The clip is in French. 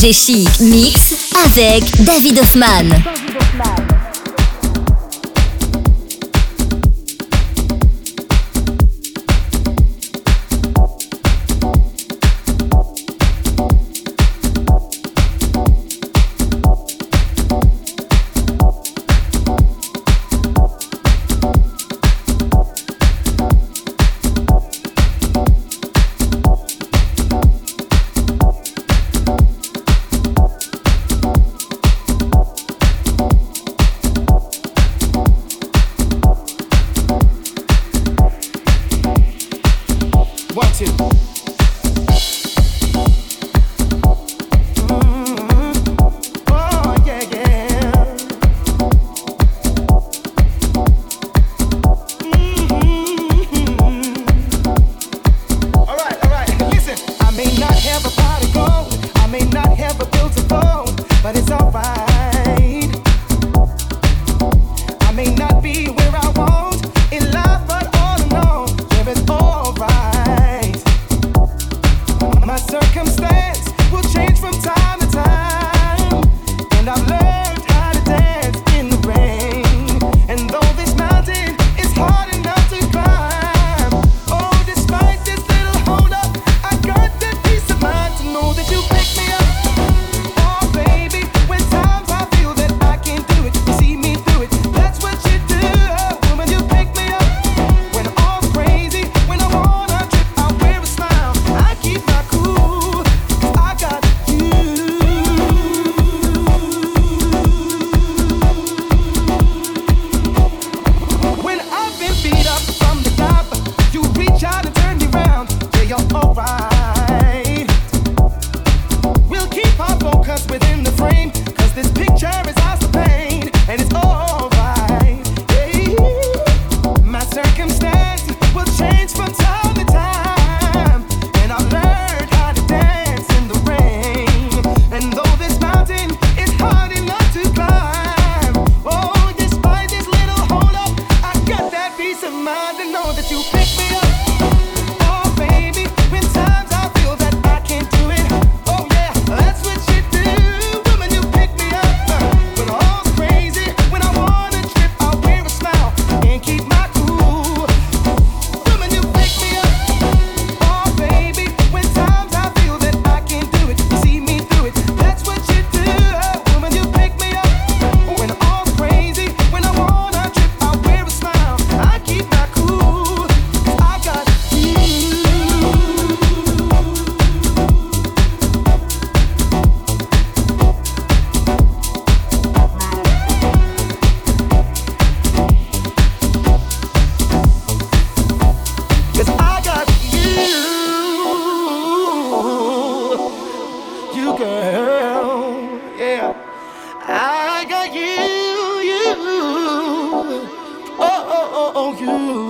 FG Chic Mix avec David Hoffman. Ooh.